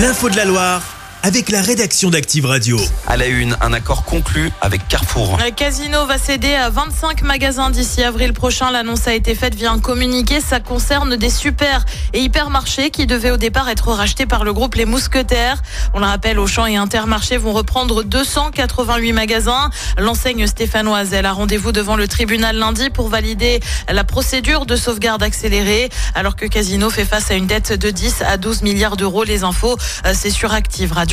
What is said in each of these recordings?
L'info de la Loire avec la rédaction d'Active Radio. À la une, un accord conclu avec Carrefour. Le Casino va céder à 25 magasins d'ici avril prochain. L'annonce a été faite via un communiqué. Ça concerne des super et hypermarchés qui devaient au départ être rachetés par le groupe Les Mousquetaires. On le rappelle, Auchan et Intermarché vont reprendre 288 magasins. L'enseigne stéphanoise, elle a rendez-vous devant le tribunal lundi pour valider la procédure de sauvegarde accélérée, alors que Casino fait face à une dette de 10 à 12 milliards d'euros. Les infos, euh, c'est sur Active Radio.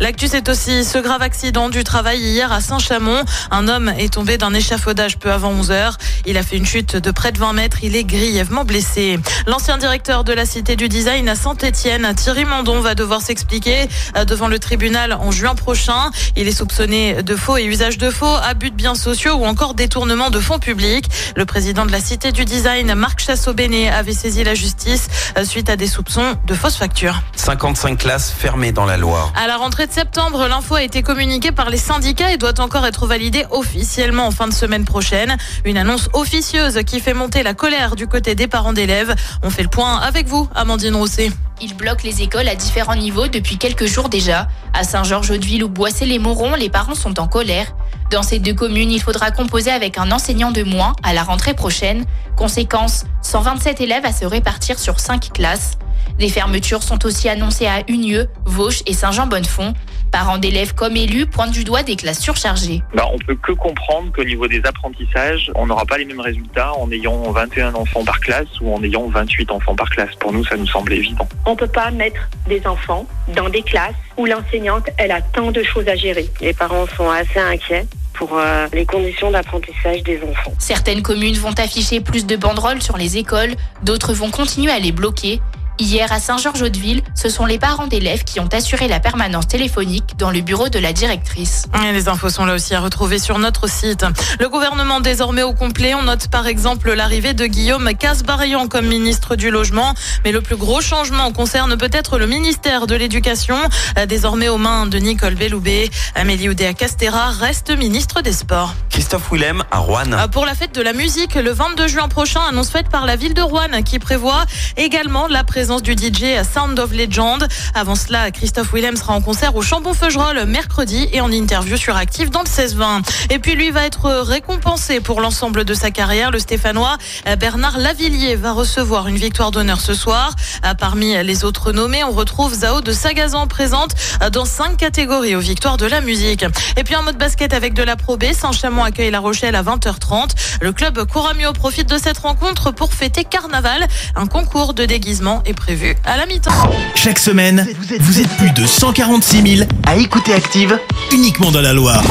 L'actu, c'est aussi ce grave accident du travail hier à Saint-Chamond. Un homme est tombé d'un échafaudage peu avant 11 heures. Il a fait une chute de près de 20 mètres. Il est grièvement blessé. L'ancien directeur de la Cité du Design à Saint-Etienne, Thierry Mandon, va devoir s'expliquer euh, devant le tribunal en juin prochain. Il est soupçonné de faux et usage de faux, abus de biens sociaux ou encore détournement de fonds publics. Le président de la Cité du Design, Marc Chassot-Bénet, avait saisi la justice euh, suite à des soupçons de fausses factures. 55 classes fermées dans la Loire. À la rentrée de septembre, l'info a été communiquée par les syndicats et doit encore être validée officiellement en fin de semaine prochaine. Une annonce officieuse qui fait monter la colère du côté des parents d'élèves. On fait le point avec vous, Amandine Rousset. Ils bloquent les écoles à différents niveaux depuis quelques jours déjà. À Saint-Georges-de-Ville ou Boissé-les-Morons, les parents sont en colère. Dans ces deux communes, il faudra composer avec un enseignant de moins à la rentrée prochaine. Conséquence, 127 élèves à se répartir sur 5 classes. Des fermetures sont aussi annoncées à Unieux, Vauche et Saint-Jean-Bonnefond. Parents d'élèves comme élus pointent du doigt des classes surchargées. Bah, on peut que comprendre qu'au niveau des apprentissages, on n'aura pas les mêmes résultats en ayant 21 enfants par classe ou en ayant 28 enfants par classe. Pour nous, ça nous semble évident. On ne peut pas mettre des enfants dans des classes où l'enseignante, elle a tant de choses à gérer. Les parents sont assez inquiets pour euh, les conditions d'apprentissage des enfants. Certaines communes vont afficher plus de banderoles sur les écoles, d'autres vont continuer à les bloquer. Hier, à Saint-Georges-de-Ville, ce sont les parents d'élèves qui ont assuré la permanence téléphonique dans le bureau de la directrice. Les infos sont là aussi à retrouver sur notre site. Le gouvernement désormais au complet. On note par exemple l'arrivée de Guillaume Casbarian comme ministre du Logement. Mais le plus gros changement concerne peut-être le ministère de l'Éducation. Désormais aux mains de Nicole Belloubet. Amélie Oudéa-Castera reste ministre des Sports. Christophe Willem à Rouen. Pour la fête de la musique, le 22 juin prochain, annonce faite par la ville de Rouen qui prévoit également la présence du DJ Sound of Legend. Avant cela, Christophe Willem sera en concert au Chambon-Feugerolles mercredi et en interview sur Active dans le 16-20. Et puis lui va être récompensé pour l'ensemble de sa carrière. Le Stéphanois Bernard Lavillier va recevoir une victoire d'honneur ce soir. Parmi les autres nommés, on retrouve Zao de Sagazan présente dans cinq catégories aux victoires de la musique. Et puis en mode basket avec de la Pro B, Saint-Chamond La Rochelle à 20h30. Le club Coramio profite de cette rencontre pour fêter Carnaval. Un concours de déguisement est prévu à la mi-temps. Chaque semaine, vous êtes plus de 146 000 à écouter Active uniquement dans la Loire.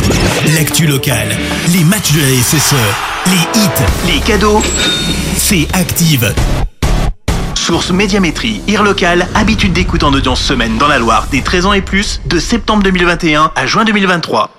L'actu locale, les matchs de la SSE, les hits, les cadeaux, c'est Active. Source Médiamétrie, IR local, habitude d'écoute en audience semaine dans la Loire des 13 ans et plus, de septembre 2021 à juin 2023.